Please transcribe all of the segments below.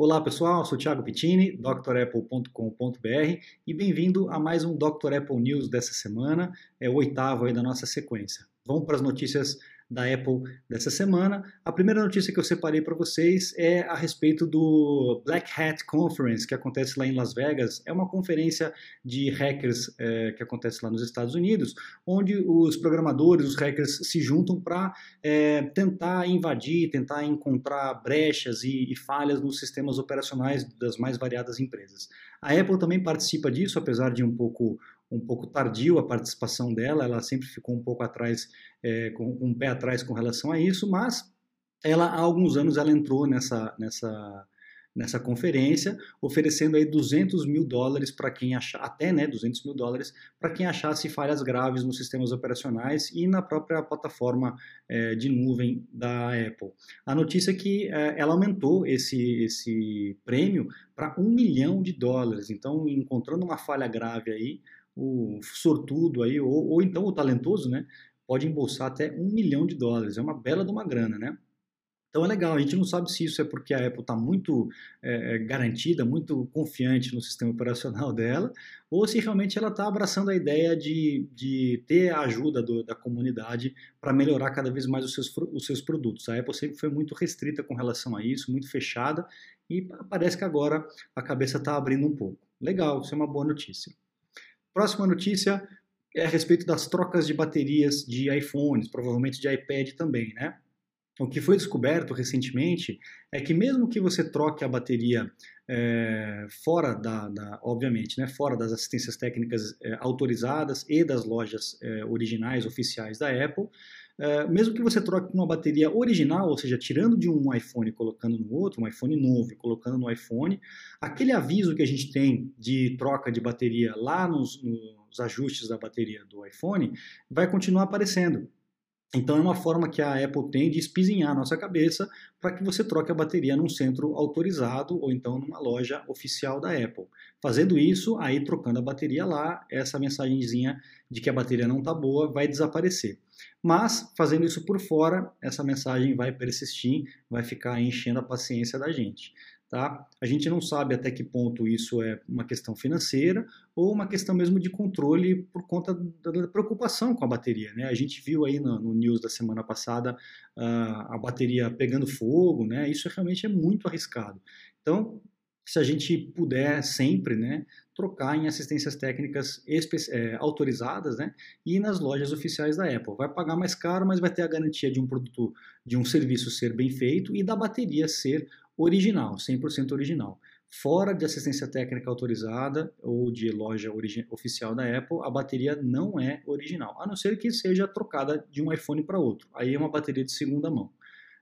Olá pessoal, sou Thiago Pittini, drapple.com.br e bem-vindo a mais um Dr. Apple News dessa semana, é o oitavo aí da nossa sequência. Vamos para as notícias da Apple dessa semana. A primeira notícia que eu separei para vocês é a respeito do Black Hat Conference, que acontece lá em Las Vegas. É uma conferência de hackers é, que acontece lá nos Estados Unidos, onde os programadores, os hackers se juntam para é, tentar invadir, tentar encontrar brechas e, e falhas nos sistemas operacionais das mais variadas empresas. A Apple também participa disso, apesar de um pouco um pouco tardio a participação dela, ela sempre ficou um pouco atrás, é, com, um pé atrás com relação a isso, mas ela há alguns anos ela entrou nessa, nessa, nessa conferência, oferecendo aí 200 mil dólares para quem achar, até né, 200 mil dólares para quem achasse falhas graves nos sistemas operacionais e na própria plataforma é, de nuvem da Apple. A notícia é que é, ela aumentou esse, esse prêmio para um milhão de dólares, então encontrando uma falha grave aí, o sortudo aí, ou, ou então o talentoso, né, pode embolsar até um milhão de dólares. É uma bela de uma grana, né? Então é legal, a gente não sabe se isso é porque a Apple está muito é, é, garantida, muito confiante no sistema operacional dela, ou se realmente ela está abraçando a ideia de, de ter a ajuda do, da comunidade para melhorar cada vez mais os seus, os seus produtos. A Apple sempre foi muito restrita com relação a isso, muito fechada, e parece que agora a cabeça está abrindo um pouco. Legal, isso é uma boa notícia. Próxima notícia é a respeito das trocas de baterias de iPhones, provavelmente de iPad também, né? O que foi descoberto recentemente é que mesmo que você troque a bateria é, fora da, da, obviamente, né, fora das assistências técnicas é, autorizadas e das lojas é, originais oficiais da Apple, é, mesmo que você troque uma bateria original, ou seja, tirando de um iPhone e colocando no outro, um iPhone novo e colocando no iPhone, aquele aviso que a gente tem de troca de bateria lá nos, nos ajustes da bateria do iPhone vai continuar aparecendo. Então é uma forma que a Apple tem de espizinhar a nossa cabeça para que você troque a bateria num centro autorizado ou então numa loja oficial da Apple. Fazendo isso, aí trocando a bateria lá, essa mensagenzinha de que a bateria não está boa vai desaparecer. Mas fazendo isso por fora, essa mensagem vai persistir, vai ficar enchendo a paciência da gente. Tá? A gente não sabe até que ponto isso é uma questão financeira ou uma questão mesmo de controle por conta da preocupação com a bateria. Né? A gente viu aí no, no news da semana passada uh, a bateria pegando fogo, né? isso realmente é muito arriscado. Então, se a gente puder sempre né, trocar em assistências técnicas é, autorizadas né, e nas lojas oficiais da Apple. Vai pagar mais caro, mas vai ter a garantia de um produto, de um serviço ser bem feito e da bateria ser original, 100% original. Fora de assistência técnica autorizada ou de loja oficial da Apple, a bateria não é original, a não ser que seja trocada de um iPhone para outro. Aí é uma bateria de segunda mão.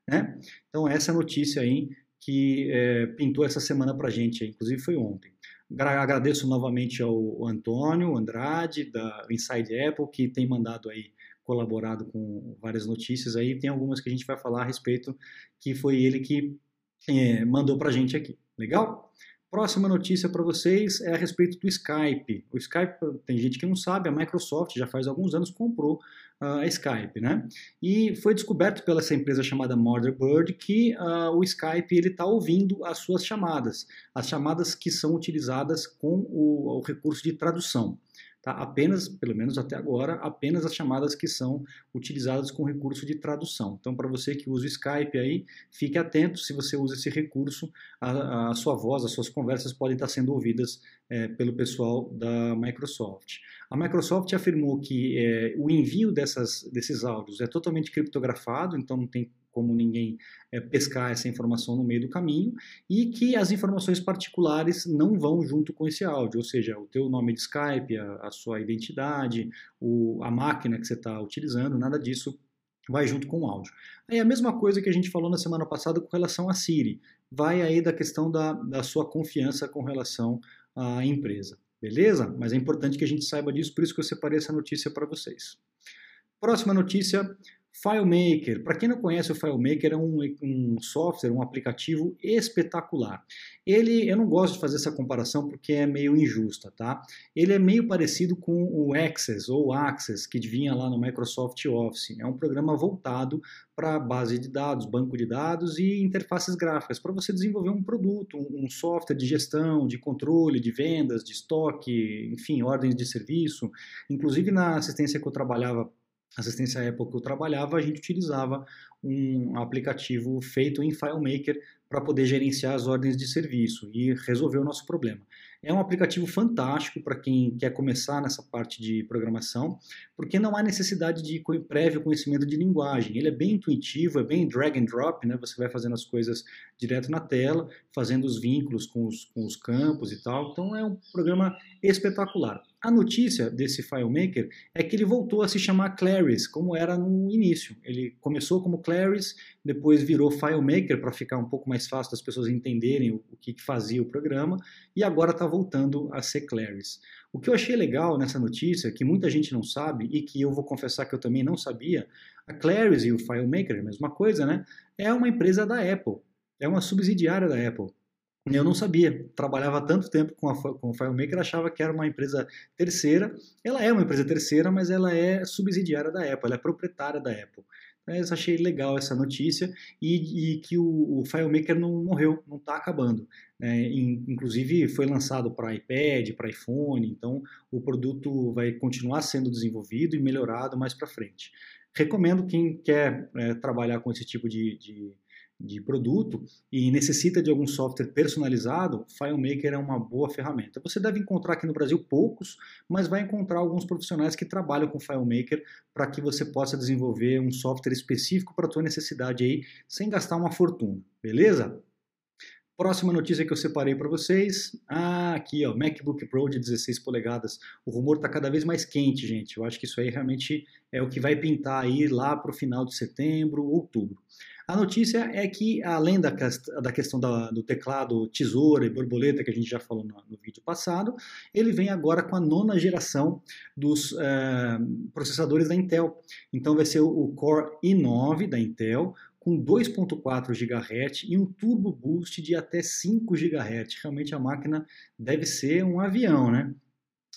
Né? Então, essa notícia aí que é, pintou essa semana para gente, inclusive foi ontem. Agradeço novamente ao Antônio Andrade, da Inside Apple, que tem mandado aí colaborado com várias notícias aí. Tem algumas que a gente vai falar a respeito, que foi ele que é, mandou para a gente aqui. Legal? Próxima notícia para vocês é a respeito do Skype. O Skype, tem gente que não sabe, a Microsoft já faz alguns anos comprou uh, a Skype, né? E foi descoberto pela essa empresa chamada Motherbird que uh, o Skype ele está ouvindo as suas chamadas, as chamadas que são utilizadas com o, o recurso de tradução. Tá? Apenas, pelo menos até agora, apenas as chamadas que são utilizadas com recurso de tradução. Então, para você que usa o Skype aí, fique atento, se você usa esse recurso, a, a sua voz, as suas conversas podem estar sendo ouvidas é, pelo pessoal da Microsoft. A Microsoft afirmou que é, o envio dessas, desses áudios é totalmente criptografado, então não tem como ninguém é, pescar essa informação no meio do caminho, e que as informações particulares não vão junto com esse áudio, ou seja, o teu nome de Skype, a, a sua identidade, o, a máquina que você está utilizando, nada disso vai junto com o áudio. Aí a mesma coisa que a gente falou na semana passada com relação a Siri, vai aí da questão da, da sua confiança com relação à empresa, beleza? Mas é importante que a gente saiba disso, por isso que eu separei essa notícia para vocês. Próxima notícia FileMaker. Para quem não conhece o FileMaker, é um, um, software, um aplicativo espetacular. Ele, eu não gosto de fazer essa comparação porque é meio injusta, tá? Ele é meio parecido com o Access ou Access que vinha lá no Microsoft Office. É um programa voltado para base de dados, banco de dados e interfaces gráficas para você desenvolver um produto, um software de gestão, de controle, de vendas, de estoque, enfim, ordens de serviço. Inclusive na assistência que eu trabalhava assistência Apple que eu trabalhava, a gente utilizava um aplicativo feito em FileMaker para poder gerenciar as ordens de serviço e resolver o nosso problema. É um aplicativo fantástico para quem quer começar nessa parte de programação, porque não há necessidade de prévio conhecimento de linguagem. Ele é bem intuitivo, é bem drag and drop, né? Você vai fazendo as coisas direto na tela, fazendo os vínculos com os, com os campos e tal. Então é um programa espetacular. A notícia desse FileMaker é que ele voltou a se chamar Claris, como era no início. Ele começou como Claris, depois virou FileMaker para ficar um pouco mais fácil das pessoas entenderem o, que, que fazia o programa, e agora está voltando a ser Claris. O que eu achei legal nessa notícia, que muita gente não sabe e que eu vou confessar que eu também não sabia, a Claris e o FileMaker, a mesma coisa, né? É uma empresa da Apple, é uma subsidiária da Apple. Eu não sabia, trabalhava tanto tempo com, a, com o FileMaker, achava que era uma empresa terceira. Ela é uma empresa terceira, mas ela é subsidiária da Apple, ela é proprietária da Apple. Mas achei legal essa notícia e, e que o, o, FileMaker não morreu, não está acabando. É, inclusive foi lançado para iPad, para iPhone, então o produto vai continuar sendo desenvolvido e melhorado mais para frente. Recomendo quem quer é, trabalhar com esse tipo de, de de produto e necessita de algum software personalizado, FileMaker é uma boa ferramenta. Você deve encontrar aqui no Brasil poucos, mas vai encontrar alguns profissionais que trabalham com FileMaker para que você possa desenvolver um software específico para a tua necessidade aí, sem gastar uma fortuna, beleza? Próxima notícia que eu separei para vocês. Ah, aqui, ó, MacBook Pro de 16 polegadas. O rumor está cada vez mais quente, gente. Eu acho que isso aí realmente é o que vai pintar aí lá para o final de setembro, outubro. A notícia é que, além da, da questão da, do teclado tesoura e borboleta, que a gente já falou no, no vídeo passado, ele vem agora com a nona geração dos é, processadores da Intel. Então vai ser o Core i9 da Intel, com 2.4 GHz e um turbo boost de até 5 GHz. Realmente a máquina deve ser um avião, né?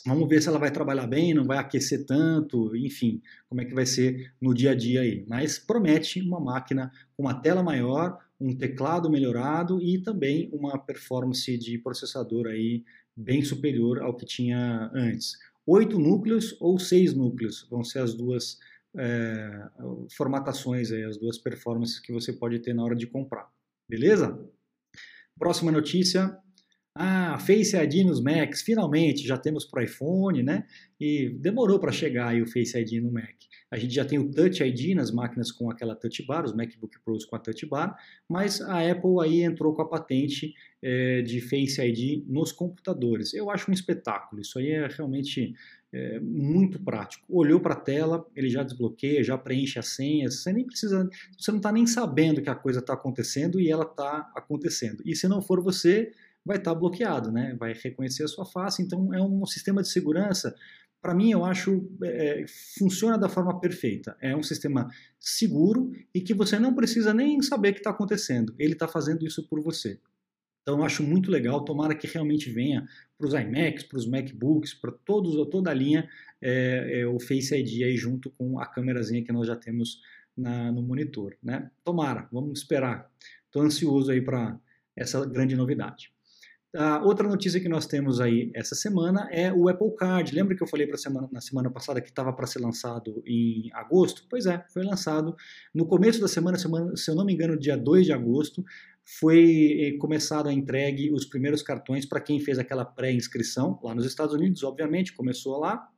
Vamos ver se ela vai trabalhar bem, não vai aquecer tanto, enfim, como é que vai ser no dia a dia aí. Mas promete uma máquina com uma tela maior, um teclado melhorado e também uma performance de processador aí bem superior ao que tinha antes. Oito núcleos ou seis núcleos vão ser as duas é, formatações, aí, as duas performances que você pode ter na hora de comprar. Beleza? Próxima notícia. Ah, Face ID nos Macs, finalmente já temos para iPhone, né? E demorou para chegar aí o Face ID no Mac. A gente já tem o Touch ID nas máquinas com aquela Touch Bar, os MacBook Pros com a Touch Bar, mas a Apple aí entrou com a patente é, de Face ID nos computadores. Eu acho um espetáculo, isso aí é realmente é, muito prático. Olhou para a tela, ele já desbloqueia, já preenche as senhas. Você nem precisa, você não está nem sabendo que a coisa está acontecendo e ela está acontecendo. E se não for você, vai estar tá bloqueado, né? Vai reconhecer a sua face. Então é um sistema de segurança. Para mim, eu acho é, funciona da forma perfeita. É um sistema seguro e que você não precisa nem saber o que está acontecendo. Ele está fazendo isso por você. Então eu acho muito legal, tomara que realmente venha para os iMacs, para os MacBooks, para todos, toda a linha, é, é, o Face ID aí junto com a câmerazinha que nós já temos na, no monitor. Né? Tomara, vamos esperar. Estou ansioso aí para essa grande novidade. A outra notícia que nós temos aí essa semana é o Apple Card. Lembra que eu falei semana, na semana passada que estava para ser lançado em agosto? Pois é, foi lançado no começo da semana, semana, se eu não me engano, dia 2 de agosto foi eh, começado a entregue os primeiros cartões para quem fez aquela pré-inscrição lá nos Estados Unidos, obviamente, começou lá,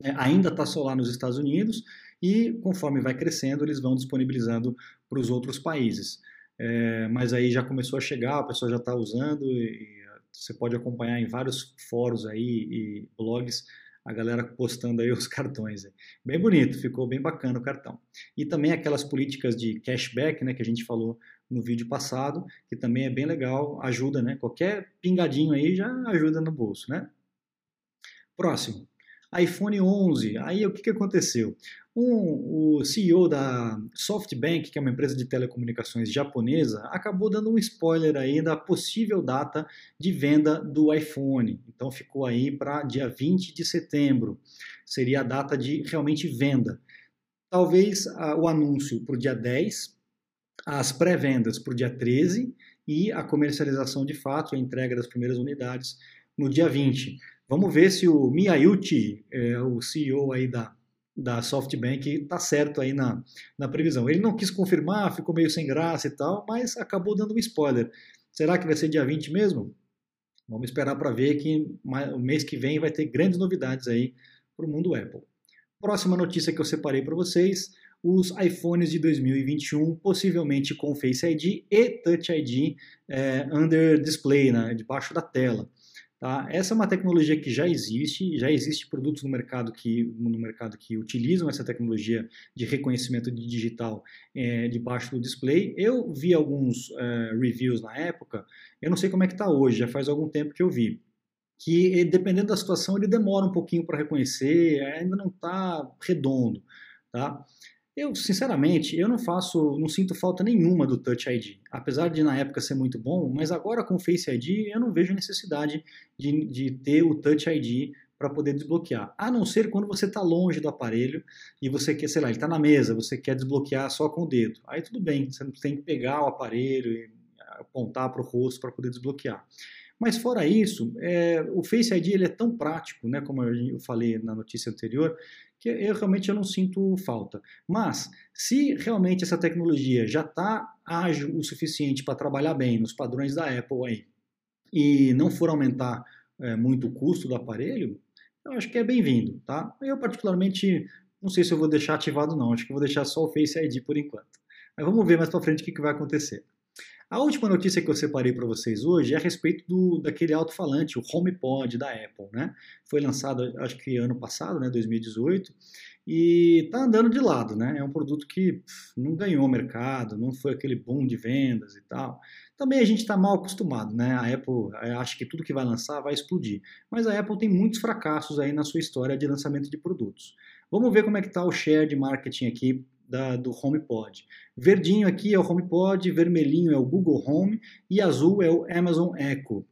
né, ainda está só lá nos Estados Unidos, e conforme vai crescendo, eles vão disponibilizando para os outros países. É, mas aí já começou a chegar, a pessoa já está usando, e, você pode acompanhar em vários fóruns aí e blogs a galera postando aí os cartões. Bem bonito, ficou bem bacana o cartão. E também aquelas políticas de cashback, né, que a gente falou no vídeo passado, que também é bem legal, ajuda, né? Qualquer pingadinho aí já ajuda no bolso, né? Próximo. iPhone 11, aí o que, que aconteceu? Um, o CEO da SoftBank, que é uma empresa de telecomunicações japonesa, acabou dando um spoiler aí da possível data de venda do iPhone. Então ficou aí para dia 20 de setembro. Seria a data de realmente venda. Talvez a, o anúncio para o dia 10, as pré-vendas para o dia 13 e a comercialização de fato, a entrega das primeiras unidades no dia 20. Vamos ver se o Miyauchi, é, o CEO aí da da SoftBank está certo aí na, na previsão. Ele não quis confirmar, ficou meio sem graça e tal, mas acabou dando um spoiler. Será que vai ser dia 20 mesmo? Vamos esperar para ver que o mês que vem vai ter grandes novidades aí para o mundo Apple. Próxima notícia que eu separei para vocês: os iPhones de 2021, possivelmente com Face ID e Touch ID é, under display, né, debaixo da tela. Tá? Essa é uma tecnologia que já existe, já existe produtos no mercado que, no mercado que utilizam essa tecnologia de reconhecimento de digital é, debaixo do display. Eu vi alguns é, reviews na época, eu não sei como é que está hoje, já faz algum tempo que eu vi. Que dependendo da situação ele demora um pouquinho para reconhecer, ainda não está redondo. Tá? Eu, sinceramente, eu não faço, não sinto falta nenhuma do Touch ID. Apesar de na época ser muito bom, mas agora com o Face ID eu não vejo necessidade de, de ter o Touch ID para poder desbloquear. A não ser quando você está longe do aparelho e você quer, sei lá, ele está na mesa, você quer desbloquear só com o dedo. Aí tudo bem, você não tem que pegar o aparelho e apontar para o rosto para poder desbloquear. Mas fora isso, é, o Face ID ele é tão prático, né, como eu falei na notícia anterior, que eu realmente eu não sinto falta. Mas, se realmente essa tecnologia já está ágil o suficiente para trabalhar bem nos padrões da Apple aí, e não for aumentar é, muito o custo do aparelho, eu acho que é bem-vindo, tá? Eu particularmente não sei se eu vou deixar ativado não, acho que vou deixar só o Face ID por enquanto. Mas vamos ver mais para frente o que, que vai acontecer. A última notícia que eu separei para vocês hoje é a respeito do, daquele alto-falante, o HomePod da Apple, né? Foi lançado, acho que ano passado, né, 2018, e está andando de lado, né? É um produto que pff, não ganhou mercado, não foi aquele boom de vendas e tal. Também a gente está mal acostumado, né? A Apple acha que tudo que vai lançar vai explodir, mas a Apple tem muitos fracassos aí na sua história de lançamento de produtos. Vamos ver como é que está o share de marketing aqui da, do HomePod. Verdinho aqui é o HomePod, vermelhinho é o Google Home e azul é o Amazon Echo.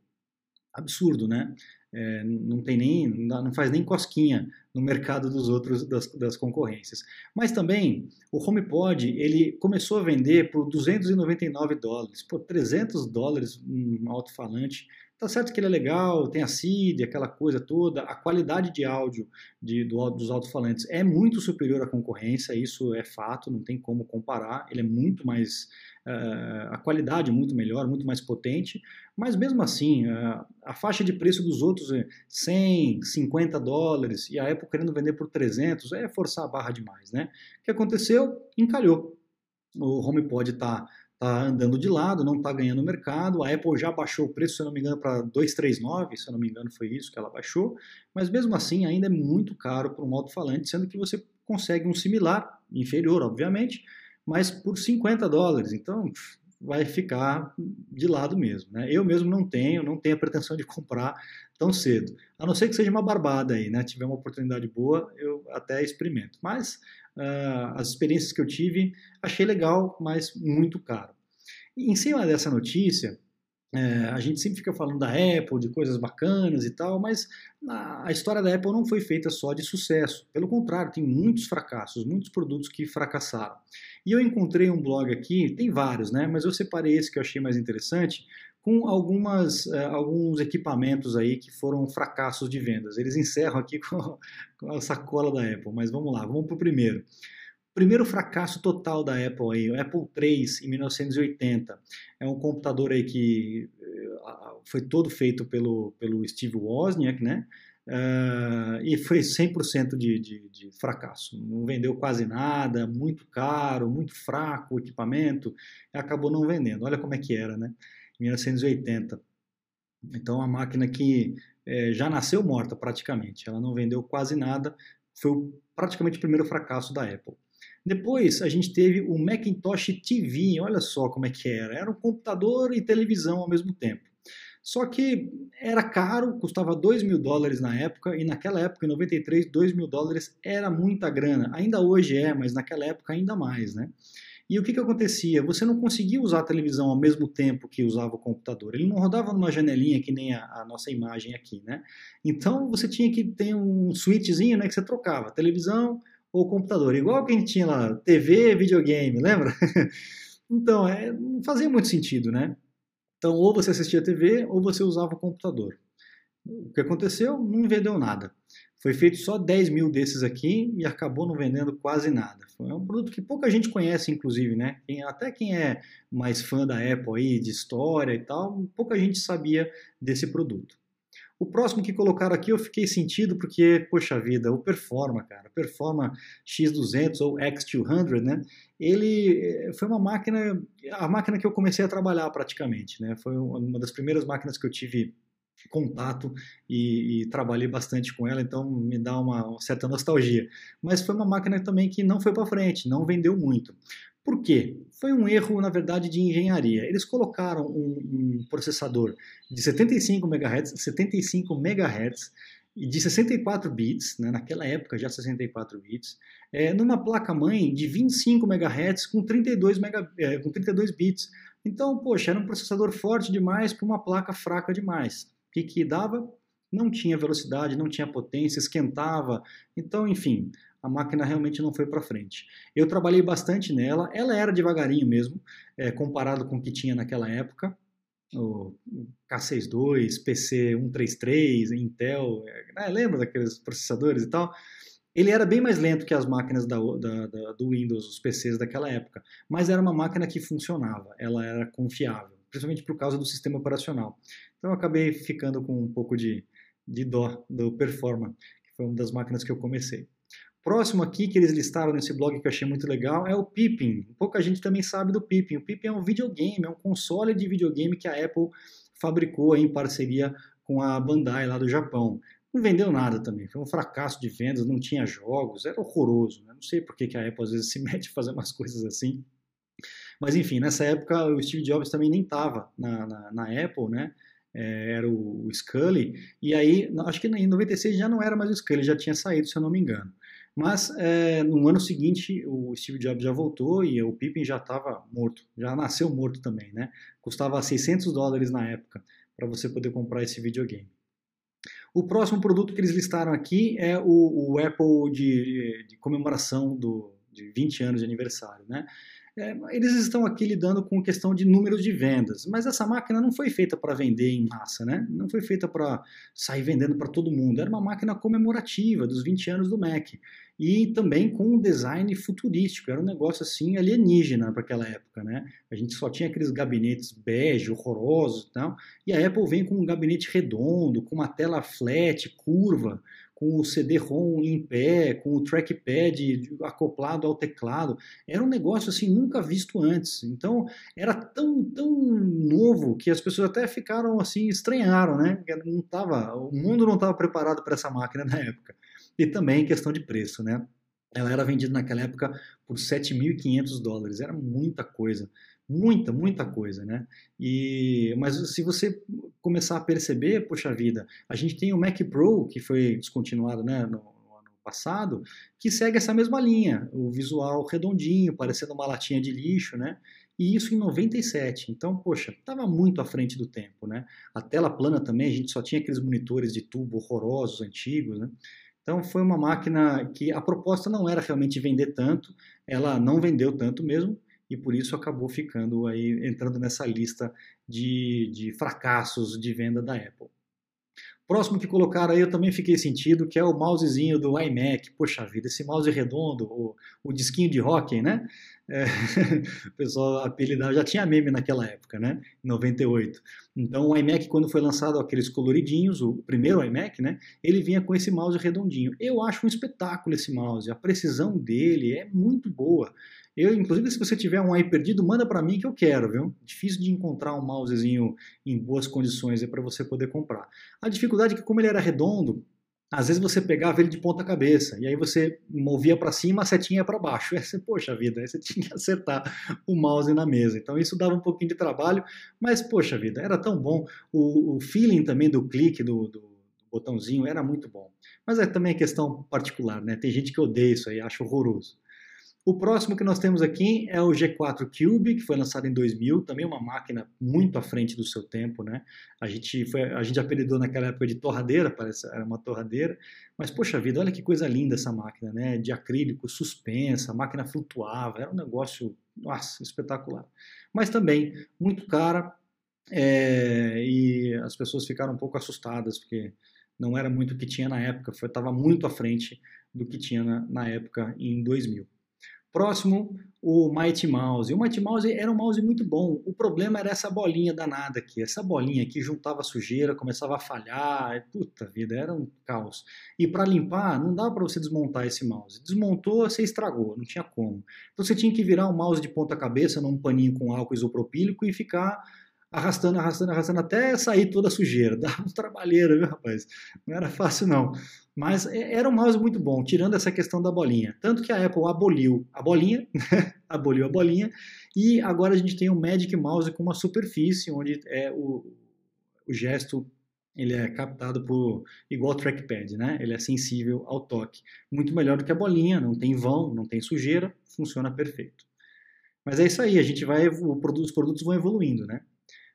Absurdo, né? É, não tem nem, não faz nem cosquinha no mercado dos outros das, das concorrências. Mas também o HomePod ele começou a vender por 299 dólares, por 300 dólares um alto-falante Tá certo que ele é legal, tem a CID, aquela coisa toda, a qualidade de áudio de, do, dos alto-falantes é muito superior à concorrência, isso é fato, não tem como comparar, ele é muito mais, uh, a qualidade é muito melhor, muito mais potente, mas mesmo assim, uh, a faixa de preço dos outros é 100, 50 dólares, e a Apple querendo vender por 300, é forçar a barra demais, né? O que aconteceu? Encalhou. O HomePod está está andando de lado, não está ganhando mercado. A Apple já baixou o preço, se eu não me engano, para 239, se eu não me engano foi isso que ela baixou, mas mesmo assim ainda é muito caro para um alto-falante, sendo que você consegue um similar, inferior, obviamente, mas por 50 dólares. Então vai ficar de lado mesmo. Né? Eu mesmo não tenho, não tenho a pretensão de comprar tão cedo. A não ser que seja uma barbada aí, né? Tiver uma oportunidade boa, eu até experimento. Mas uh, as experiências que eu tive, achei legal, mas muito caro. Em cima dessa notícia, é, a gente sempre fica falando da Apple, de coisas bacanas e tal, mas a, história da Apple não foi feita só de sucesso. Pelo contrário, tem muitos fracassos, muitos produtos que fracassaram. E eu encontrei um blog aqui, tem vários, né? Mas eu separei esse que eu achei mais interessante, com algumas, uh, alguns equipamentos aí que foram fracassos de vendas. Eles encerram aqui com a sacola da Apple, mas vamos lá, vamos para o primeiro. Primeiro fracasso total da Apple aí, o Apple III em 1980. É um computador aí que uh, foi todo feito pelo, pelo Steve Wozniak, né? Uh, e foi 100% de, de, de fracasso. Não vendeu quase nada, muito caro, muito fraco o equipamento, acabou não vendendo. Olha como é que era, né? 1980. Então, a máquina que é, já nasceu morta praticamente, ela não vendeu quase nada, foi praticamente o primeiro fracasso da Apple. Depois a gente teve o Macintosh TV, olha só como é que era, era um computador e televisão ao mesmo tempo. Só que era caro, custava 2 mil dólares na época, e naquela época, em 93, 2 mil dólares era muita grana. Ainda hoje é, mas naquela época ainda mais, né? E o que, que acontecia? Você não conseguia usar a televisão ao mesmo tempo que usava o computador. Ele não rodava numa janelinha que nem a, a nossa imagem aqui, né? Então você tinha que ter um switchzinho né, que você trocava, televisão ou computador. Igual que a gente tinha lá, TV, videogame, lembra? então, é, não fazia muito sentido, né? Então, ou você assistia TV ou você usava o computador. O que aconteceu? Não vendeu nada. Foi feito só 10 mil desses aqui e acabou não vendendo quase nada. É um produto que pouca gente conhece, inclusive, né? Até quem é mais fã da Apple aí, de história e tal, pouca gente sabia desse produto. O próximo que colocaram aqui eu fiquei sentido porque, poxa vida, o Performa, cara, Performa X200 ou X200, né? Ele eh, foi uma máquina, a máquina que eu comecei a trabalhar praticamente, né? Foi uma das primeiras máquinas que eu tive contato e, e, trabalhei bastante com ela, então me dá uma, uma certa nostalgia. Mas foi uma máquina também que não foi para frente, não vendeu muito. Por quê? Foi um erro, na verdade, de engenharia. Eles colocaram um, um processador de 75 MHz, 75 MHz e de 64 bits, né, naquela época já 64 bits, é, numa placa-mãe de 25 MHz com 32, mega, é, com 32 bits. Então, poxa, era um processador forte demais para uma placa fraca demais. O que, que dava? Não tinha velocidade, não tinha potência, esquentava. Então, enfim, a máquina realmente não foi para frente. Eu trabalhei bastante nela, ela era devagarinho mesmo, é, comparado com o que tinha naquela época. O K62, PC133, Intel, é, lembra daqueles processadores e tal? Ele era bem mais lento que as máquinas da, da, da, do Windows, os PCs daquela época, mas era uma máquina que funcionava, ela era confiável, principalmente por causa do sistema operacional. Então eu acabei ficando com um pouco de, de dó do Performa, que foi uma das máquinas que eu comecei. Próximo aqui que eles listaram nesse blog que eu achei muito legal é o Pippin. Pouca gente também sabe do Pippin. O Pippin é um videogame, é um console de videogame que a Apple fabricou em parceria com a Bandai lá do Japão. Não vendeu nada também, foi um fracasso de vendas, não tinha jogos, era horroroso. Né? Não sei por que, que a Apple às vezes se mete a fazer umas coisas assim. Mas enfim, nessa época o Steve Jobs também nem estava na, na, na Apple, né? é, era o, o, Scully, e aí, acho que em 96 já não era mais o Scully, já tinha saído, se eu não me engano. Mas é, no ano seguinte o Steve Jobs já voltou e o Pippin já estava morto, já nasceu morto também, né? Custava 600 dólares na época para você poder comprar esse videogame. O próximo produto que eles listaram aqui é o, o Apple de, de comemoração do, de 20 anos de aniversário, né? É, eles estão aqui lidando com questão de números de vendas, mas essa máquina não foi feita para vender em massa, né? Não foi feita para sair vendendo para todo mundo. Era uma máquina comemorativa dos 20 anos do Mac e também com um design futurístico. Era um negócio assim alienígena para aquela época, né? A gente só tinha aqueles gabinetes bege, horrorosos e tal, e a Apple vem com um gabinete redondo, com uma tela flat, curva, com o CD-ROM em pé, com o trackpad acoplado ao teclado. Era um negócio assim nunca visto antes. Então era tão tão novo que as pessoas até ficaram assim estranharam, né? Não tava, o mundo não estava preparado para essa máquina na época. E também questão de preço, né? Ela era vendida naquela época por 7.500 dólares. Era muita coisa muita, muita coisa, né? E, mas se você começar a perceber, poxa vida, a gente tem o Mac Pro, que foi descontinuado né, no, no ano passado, que segue essa mesma linha, o visual redondinho, parecendo uma latinha de lixo, né? E isso em 97. Então, poxa, estava muito à frente do tempo, né? A tela plana também, a gente só tinha aqueles monitores de tubo horrorosos, antigos, né? Então foi uma máquina que a proposta não era realmente vender tanto, ela não vendeu tanto mesmo, e por isso acabou ficando aí, entrando nessa lista de, de fracassos de venda da Apple. Próximo que colocaram aí eu também fiquei sentido, que é o mousezinho do iMac. Poxa vida, esse mouse redondo, o, o disquinho de hockey, né? É, o pessoal apelidava, já tinha meme naquela época, né? Em 98. Então o iMac, quando foi lançado aqueles coloridinhos, o primeiro iMac, né? Ele vinha com esse mouse redondinho. Eu acho um espetáculo esse mouse, a precisão dele é muito boa. Eu, inclusive, se você tiver um aí perdido, manda para mim que eu quero, viu? Difícil de encontrar um mousezinho em boas condições para você poder comprar. A dificuldade é que, como ele era redondo, às vezes você pegava ele de ponta cabeça, e aí você movia para cima, a setinha para baixo. E aí você, poxa vida, aí você tinha que acertar o mouse na mesa. Então isso dava um pouquinho de trabalho, mas poxa vida, era tão bom. O, o feeling também do clique, do, do, botãozinho, era muito bom. Mas é também questão particular, né? Tem gente que odeia isso aí, acha horroroso. O próximo que nós temos aqui é o G4 Cube, que foi lançado em 2000, também uma máquina muito à frente do seu tempo, né? A gente, foi, a gente apelidou naquela época de torradeira, parece era uma torradeira, mas poxa vida, olha que coisa linda essa máquina, né? De acrílico, suspensa, a máquina flutuava, era um negócio, nossa, espetacular. Mas também muito cara é, e as pessoas ficaram um pouco assustadas, porque não era muito o que tinha na época, estava muito à frente do que tinha na, na época em 2000. Próximo, o Mighty Mouse. O Mighty Mouse era um mouse muito bom. O problema era essa bolinha danada aqui. Essa bolinha aqui juntava sujeira, começava a falhar. Puta vida, era um caos. E para limpar, não dava para você desmontar esse mouse. Desmontou, você estragou, não tinha como. Então você tinha que virar o mouse de ponta cabeça num paninho com álcool isopropílico e ficar arrastando, arrastando, arrastando até sair toda a sujeira. Dava um trabalheiro, viu, rapaz? Não era fácil, não. Mas é, era um mouse muito bom, tirando essa questão da bolinha. Tanto que a Apple aboliu a bolinha, aboliu a bolinha, e agora a gente tem um Magic Mouse com uma superfície onde é o, o gesto ele é captado por igual trackpad, né? Ele é sensível ao toque. Muito melhor do que a bolinha, não tem vão, não tem sujeira, funciona perfeito. Mas é isso aí, a gente vai, os produtos vão evoluindo, né?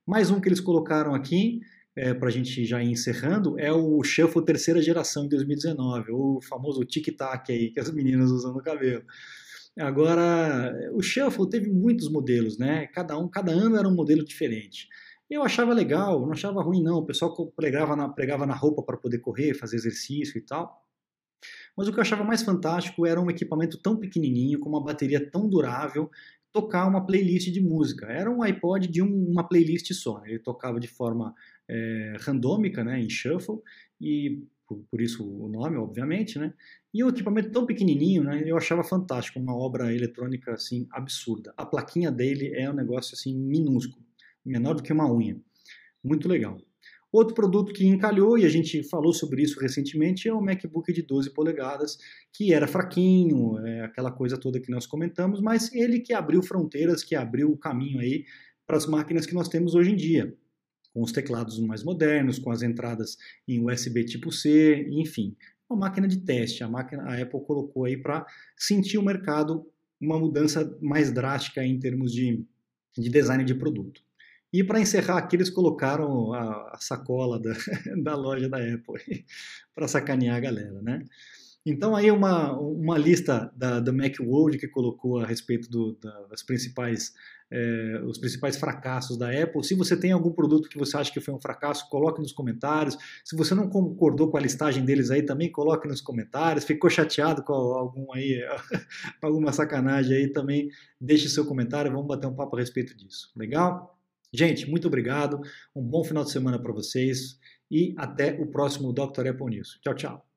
Mais um que eles colocaram aqui, é, para a gente já ir encerrando, é o Shuffle terceira geração em 2019, o famoso tic-tac aí que as meninas usam no cabelo. Agora, o Shuffle teve muitos modelos, né? Cada um, cada ano era um modelo diferente. Eu achava legal, não achava ruim não. O pessoal pregava na, pregava na roupa para poder correr, fazer exercício e tal. Mas o que eu achava mais fantástico era um equipamento tão pequenininho, com uma bateria tão durável tocar uma playlist de música. Era um iPod de um, uma playlist só. Ele tocava de forma é, randômica, né, em shuffle, e por, por, isso o nome, obviamente, né? E um equipamento tão pequenininho, né? Eu achava fantástico, uma obra eletrônica assim absurda. A plaquinha dele é um negócio assim minúsculo, menor do que uma unha. Muito legal. Outro produto que encalhou, e a gente falou sobre isso recentemente, é o MacBook de 12 polegadas, que era fraquinho, é aquela coisa toda que nós comentamos, mas ele que abriu fronteiras, que abriu o caminho aí para as máquinas que nós temos hoje em dia, com os teclados mais modernos, com as entradas em USB tipo C, enfim, uma máquina de teste. A máquina, a Apple colocou aí para sentir o mercado uma mudança mais drástica em termos de, de design de produto. E para encerrar aqui, eles colocaram a, a sacola da, da, loja da Apple para sacanear a galera, né? Então aí uma, uma lista da, da Macworld que colocou a respeito do, das principais é, os principais fracassos da Apple. Se você tem algum produto que você acha que foi um fracasso, coloque nos comentários. Se você não concordou com a listagem deles aí, também coloque nos comentários. Ficou chateado com algum aí, alguma sacanagem aí, também deixe seu comentário. Vamos bater um papo a respeito disso. Legal? Gente, muito obrigado, um bom final de semana para vocês e até o próximo Dr. Apple News. Tchau, tchau.